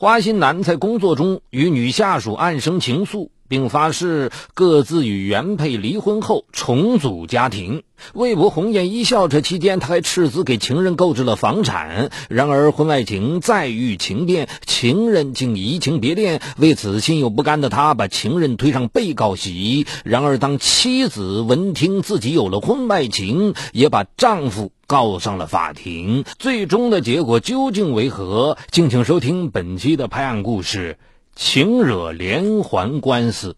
花心男在工作中与女下属暗生情愫。并发誓各自与原配离婚后重组家庭，为博红颜一笑。这期间，他还斥资给情人购置了房产。然而，婚外情再遇情变，情人竟移情别恋。为此，心有不甘的他把情人推上被告席。然而，当妻子闻听自己有了婚外情，也把丈夫告上了法庭。最终的结果究竟为何？敬请收听本期的拍案故事。情惹连环官司。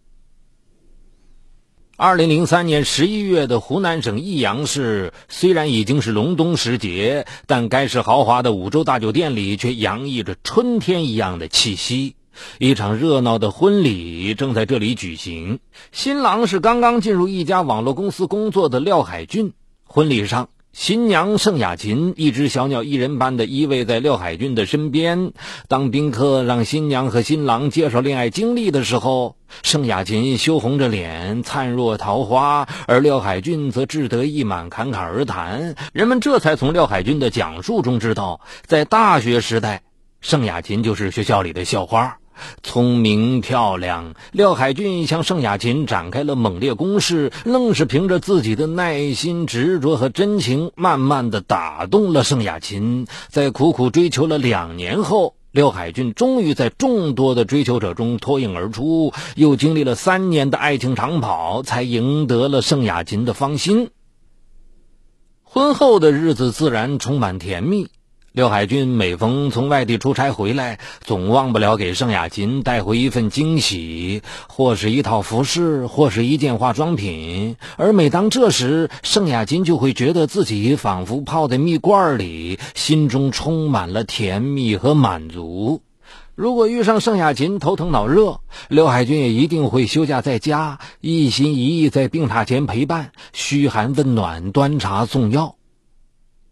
二零零三年十一月的湖南省益阳市，虽然已经是隆冬时节，但该市豪华的五洲大酒店里却洋溢着春天一样的气息。一场热闹的婚礼正在这里举行，新郎是刚刚进入一家网络公司工作的廖海俊。婚礼上。新娘盛雅琴一只小鸟依人般的依偎在廖海俊的身边。当宾客让新娘和新郎介绍恋爱经历的时候，盛雅琴羞红着脸，灿若桃花，而廖海俊则志得意满，侃侃而谈。人们这才从廖海俊的讲述中知道，在大学时代，盛雅琴就是学校里的校花。聪明漂亮，廖海俊向盛雅琴展开了猛烈攻势，愣是凭着自己的耐心、执着和真情，慢慢的打动了盛雅琴。在苦苦追求了两年后，廖海俊终于在众多的追求者中脱颖而出，又经历了三年的爱情长跑，才赢得了盛雅琴的芳心。婚后的日子自然充满甜蜜。廖海军每逢从外地出差回来，总忘不了给盛雅琴带回一份惊喜，或是一套服饰，或是一件化妆品。而每当这时，盛雅琴就会觉得自己仿佛泡在蜜罐里，心中充满了甜蜜和满足。如果遇上盛雅琴头疼脑热，刘海军也一定会休假在家，一心一意在病榻前陪伴，嘘寒问暖，端茶送药。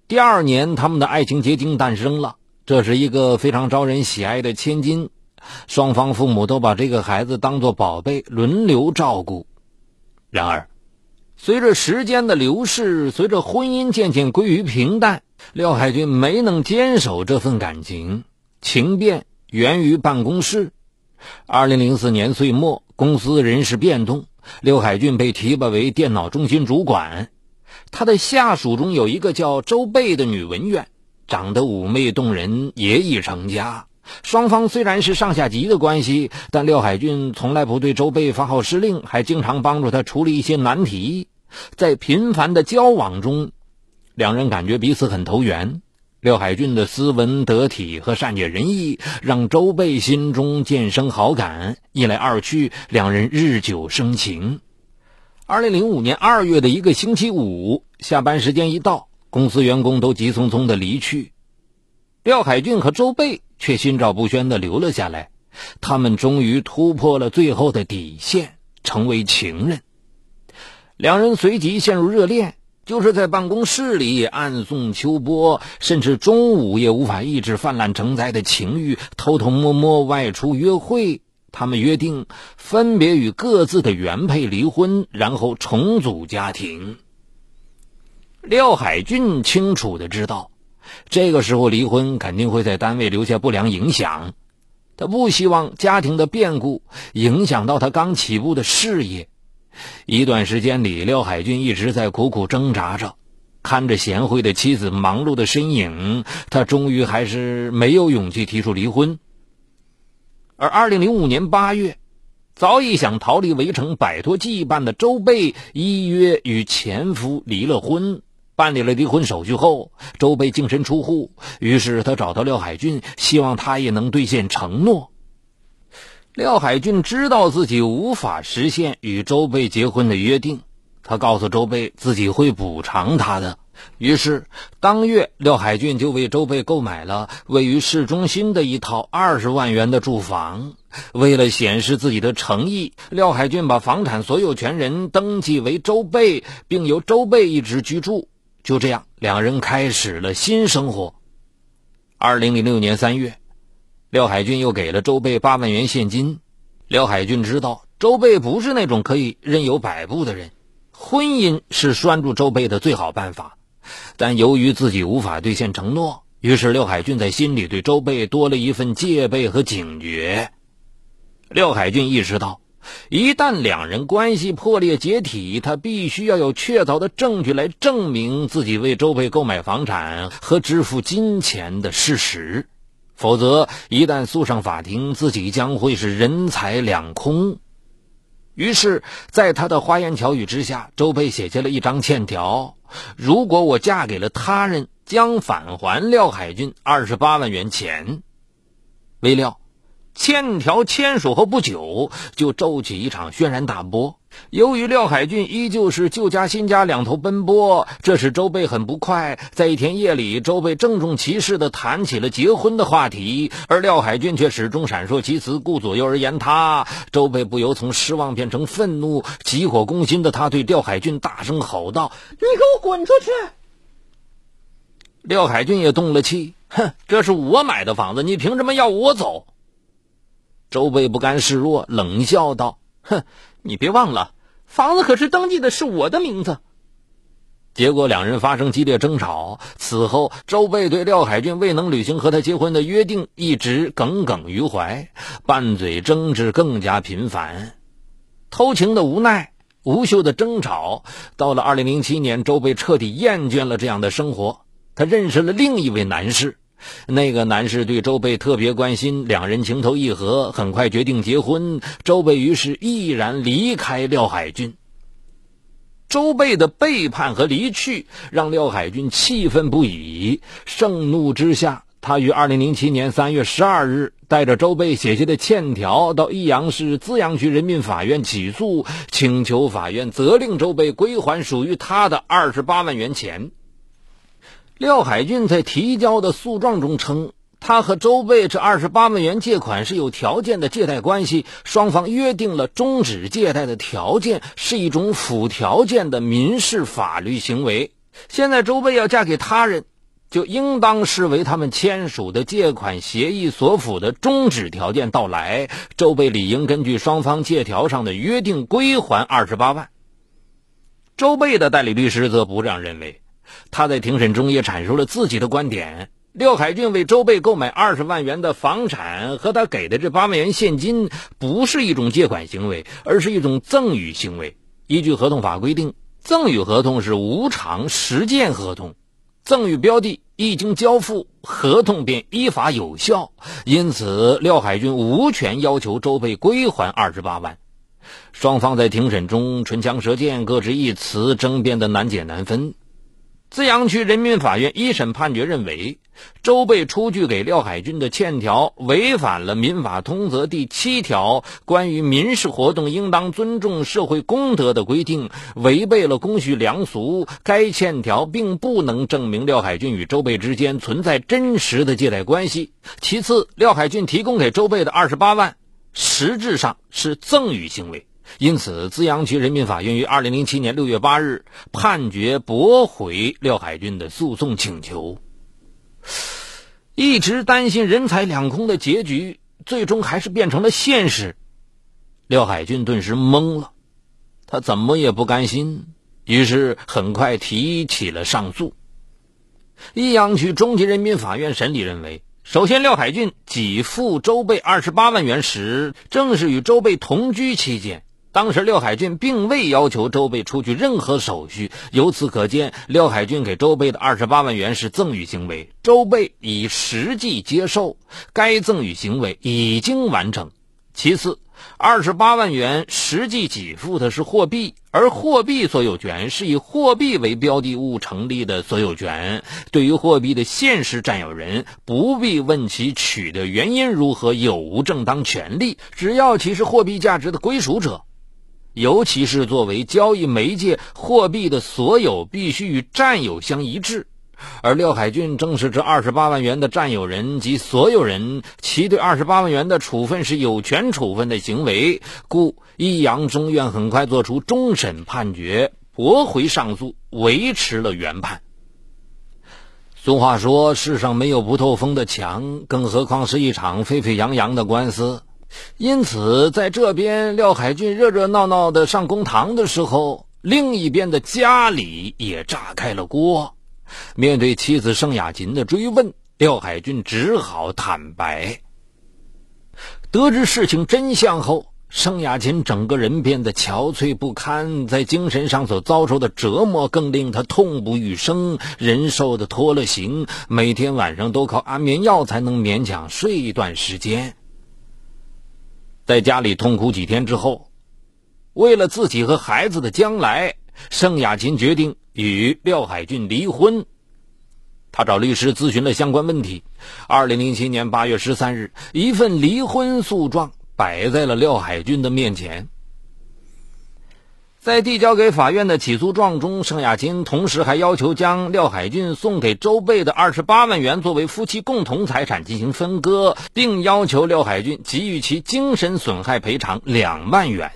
第二年，他们的爱情结晶诞生了。这是一个非常招人喜爱的千金，双方父母都把这个孩子当作宝贝，轮流照顾。然而，随着时间的流逝，随着婚姻渐渐归于平淡，廖海军没能坚守这份感情。情变源于办公室。二零零四年岁末，公司人事变动，廖海俊被提拔为电脑中心主管。他的下属中有一个叫周贝的女文员，长得妩媚动人，也已成家。双方虽然是上下级的关系，但廖海俊从来不对周贝发号施令，还经常帮助他处理一些难题。在频繁的交往中，两人感觉彼此很投缘。廖海俊的斯文得体和善解人意，让周贝心中渐生好感。一来二去，两人日久生情。二零零五年二月的一个星期五，下班时间一到，公司员工都急匆匆的离去，廖海俊和周贝却心照不宣的留了下来。他们终于突破了最后的底线，成为情人。两人随即陷入热恋，就是在办公室里暗送秋波，甚至中午也无法抑制泛滥成灾的情欲，偷偷摸摸外出约会。他们约定分别与各自的原配离婚，然后重组家庭。廖海俊清楚的知道，这个时候离婚肯定会在单位留下不良影响，他不希望家庭的变故影响到他刚起步的事业。一段时间里，廖海俊一直在苦苦挣扎着，看着贤惠的妻子忙碌的身影，他终于还是没有勇气提出离婚。而二零零五年八月，早已想逃离围城、摆脱羁绊的周贝依约与前夫离了婚。办理了离婚手续后，周贝净身出户，于是他找到廖海俊，希望他也能兑现承诺。廖海俊知道自己无法实现与周贝结婚的约定，他告诉周贝自己会补偿他的。于是，当月廖海俊就为周贝购买了位于市中心的一套二十万元的住房。为了显示自己的诚意，廖海俊把房产所有权人登记为周贝，并由周贝一直居住。就这样，两人开始了新生活。二零零六年三月，廖海俊又给了周贝八万元现金。廖海俊知道周贝不是那种可以任由摆布的人，婚姻是拴住周贝的最好办法。但由于自己无法兑现承诺，于是廖海军在心里对周贝多了一份戒备和警觉。廖海军意识到，一旦两人关系破裂解体，他必须要有确凿的证据来证明自己为周贝购买房产和支付金钱的事实，否则一旦诉上法庭，自己将会是人财两空。于是，在他的花言巧语之下，周贝写下了一张欠条：如果我嫁给了他人，将返还廖海军二十八万元钱。未料。欠条签署后不久，就骤起一场轩然大波。由于廖海俊依旧是旧家新家两头奔波，这使周贝很不快。在一天夜里，周贝郑重其事地谈起了结婚的话题，而廖海俊却始终闪烁其词，顾左右而言他。周贝不由从失望变成愤怒，急火攻心的他对廖海俊大声吼道：“你给我滚出去！”廖海俊也动了气，哼，这是我买的房子，你凭什么要我走？周贝不甘示弱，冷笑道：“哼，你别忘了，房子可是登记的是我的名字。”结果两人发生激烈争吵。此后，周贝对廖海俊未能履行和他结婚的约定一直耿耿于怀，拌嘴争执更加频繁。偷情的无奈，无休的争吵。到了二零零七年，周贝彻底厌倦了这样的生活，他认识了另一位男士。那个男士对周贝特别关心，两人情投意合，很快决定结婚。周贝于是毅然离开廖海军。周贝的背叛和离去让廖海军气愤不已，盛怒之下，他于二零零七年三月十二日带着周贝写下的欠条到益阳市资阳区人民法院起诉，请求法院责令周贝归还属于他的二十八万元钱。廖海俊在提交的诉状中称，他和周贝这二十八万元借款是有条件的借贷关系，双方约定了终止借贷的条件是一种附条件的民事法律行为。现在周贝要嫁给他人，就应当视为他们签署的借款协议所附的终止条件到来。周贝理应根据双方借条上的约定归还二十八万。周贝的代理律师则不这样认为。他在庭审中也阐述了自己的观点：廖海俊为周贝购买二十万元的房产和他给的这八万元现金，不是一种借款行为，而是一种赠与行为。依据合同法规定，赠与合同是无偿实践合同，赠与标的一经交付，合同便依法有效。因此，廖海军无权要求周贝归还二十八万。双方在庭审中唇枪舌剑，各执一词，争辩的难解难分。资阳区人民法院一审判决认为，周贝出具给廖海军的欠条违反了《民法通则》第七条关于民事活动应当尊重社会公德的规定，违背了公序良俗。该欠条并不能证明廖海军与周贝之间存在真实的借贷关系。其次，廖海军提供给周贝的二十八万，实质上是赠与行为。因此，资阳区人民法院于二零零七年六月八日判决驳回廖海军的诉讼请求。一直担心人财两空的结局，最终还是变成了现实。廖海军顿时懵了，他怎么也不甘心，于是很快提起了上诉。益阳区中级人民法院审理认为，首先，廖海军给付周贝二十八万元时，正是与周贝同居期间。当时廖海俊并未要求周贝出具任何手续，由此可见，廖海俊给周贝的二十八万元是赠与行为，周贝已实际接受，该赠与行为已经完成。其次，二十八万元实际给付的是货币，而货币所有权是以货币为标的物成立的所有权，对于货币的现实占有人，不必问其取得原因如何，有无正当权利，只要其是货币价值的归属者。尤其是作为交易媒介，货币的所有必须与占有相一致，而廖海俊正是这二十八万元的占有人及所有人，其对二十八万元的处分是有权处分的行为，故益阳中院很快作出终审判决，驳回上诉，维持了原判。俗话说：“世上没有不透风的墙，更何况是一场沸沸扬扬的官司。”因此，在这边廖海俊热热闹闹的上公堂的时候，另一边的家里也炸开了锅。面对妻子盛雅琴的追问，廖海军只好坦白。得知事情真相后，盛雅琴整个人变得憔悴不堪，在精神上所遭受的折磨更令他痛不欲生，人瘦的脱了形，每天晚上都靠安眠药才能勉强睡一段时间。在家里痛苦几天之后，为了自己和孩子的将来，盛雅琴决定与廖海俊离婚。他找律师咨询了相关问题。二零零七年八月十三日，一份离婚诉状摆在了廖海俊的面前。在递交给法院的起诉状中，盛雅琴同时还要求将廖海军送给周贝的二十八万元作为夫妻共同财产进行分割，并要求廖海军给予其精神损害赔偿两万元。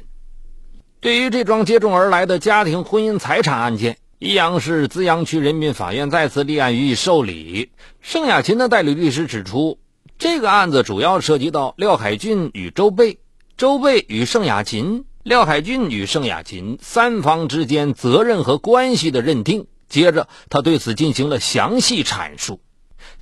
对于这桩接踵而来的家庭婚姻财产案件。益阳市资阳区人民法院再次立案予以受理。盛雅琴的代理律师指出，这个案子主要涉及到廖海俊与周贝、周贝与盛雅琴、廖海俊与盛雅琴三方之间责任和关系的认定。接着，他对此进行了详细阐述。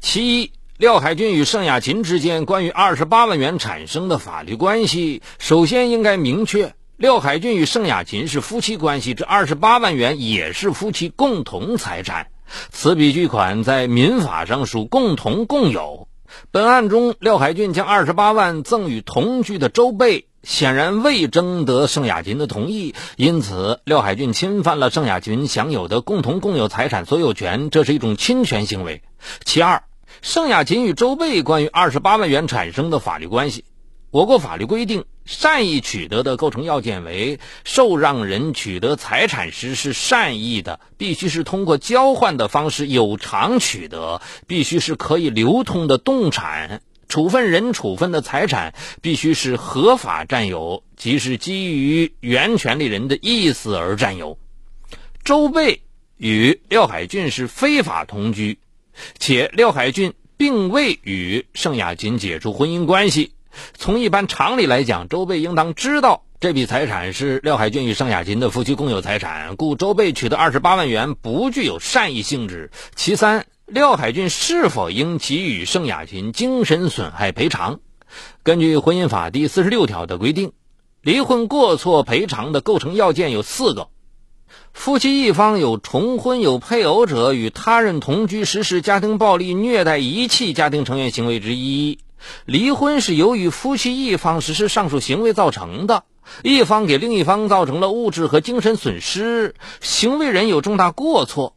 其一，廖海俊与盛雅琴之间关于二十八万元产生的法律关系，首先应该明确。廖海俊与盛雅琴是夫妻关系，这二十八万元也是夫妻共同财产。此笔巨款在民法上属共同共有。本案中，廖海俊将二十八万赠与同居的周贝，显然未征得盛雅琴的同意，因此廖海俊侵犯了盛雅琴享有的共同共有财产所有权，这是一种侵权行为。其二，盛雅琴与周贝关于二十八万元产生的法律关系。我国法律规定，善意取得的构成要件为受让人取得财产时是善意的，必须是通过交换的方式有偿取得，必须是可以流通的动产，处分人处分的财产必须是合法占有，即是基于原权利人的意思而占有。周贝与廖海俊是非法同居，且廖海俊并未与盛雅琴解除婚姻关系。从一般常理来讲，周贝应当知道这笔财产是廖海军与盛雅琴的夫妻共有财产，故周贝取得二十八万元不具有善意性质。其三，廖海军是否应给予盛雅琴精神损害赔偿？根据婚姻法第四十六条的规定，离婚过错赔偿的构成要件有四个：夫妻一方有重婚有配偶者与他人同居实施家庭暴力、虐待、遗弃家庭成员行为之一。离婚是由于夫妻一方实施上述行为造成的，一方给另一方造成了物质和精神损失，行为人有重大过错。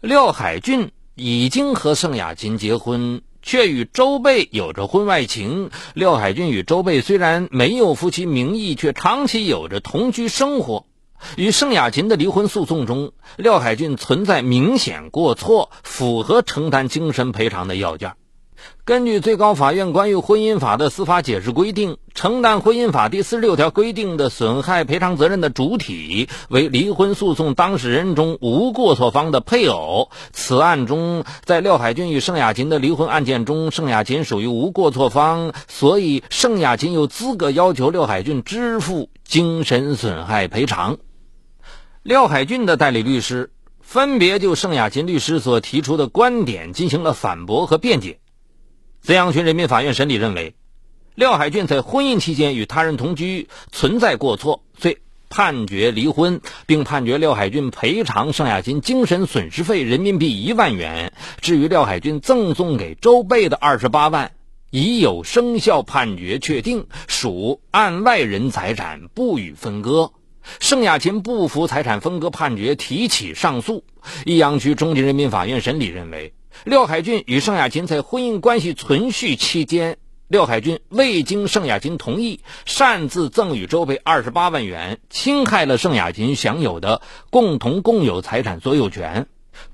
廖海俊已经和盛雅琴结婚，却与周贝有着婚外情。廖海俊与周贝虽然没有夫妻名义，却长期有着同居生活。与盛雅琴的离婚诉讼中，廖海俊存在明显过错，符合承担精神赔偿的要件。根据最高法院关于婚姻法的司法解释规定，承担婚姻法第四十六条规定的损害赔偿责任的主体为离婚诉讼当事人中无过错方的配偶。此案中，在廖海军与盛雅琴的离婚案件中，盛雅琴属于无过错方，所以盛雅琴有资格要求廖海军支付精神损害赔偿。廖海军的代理律师分别就盛雅琴律师所提出的观点进行了反驳和辩解。资阳区人民法院审理认为，廖海俊在婚姻期间与他人同居存在过错，遂判决离婚，并判决廖海俊赔偿盛雅琴精神损失费人民币一万元。至于廖海俊赠送给周贝的二十八万，已有生效判决确定，属案外人财产，不予分割。盛雅琴不服财产分割判决，提起上诉。益阳区中级人民法院审理认为。廖海俊与盛雅琴在婚姻关系存续期间，廖海俊未经盛雅琴同意，擅自赠与周蓓二十八万元，侵害了盛雅琴享有的共同共有财产所有权，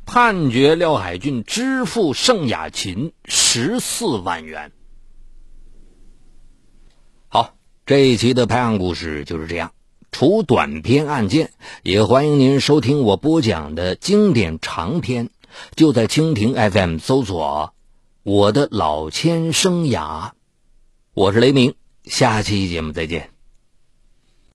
判决廖海俊支付盛雅琴十四万元。好，这一期的拍案故事就是这样。除短篇案件，也欢迎您收听我播讲的经典长篇。就在蜻蜓 FM 搜索“我的老千生涯”，我是雷鸣，下期节目再见。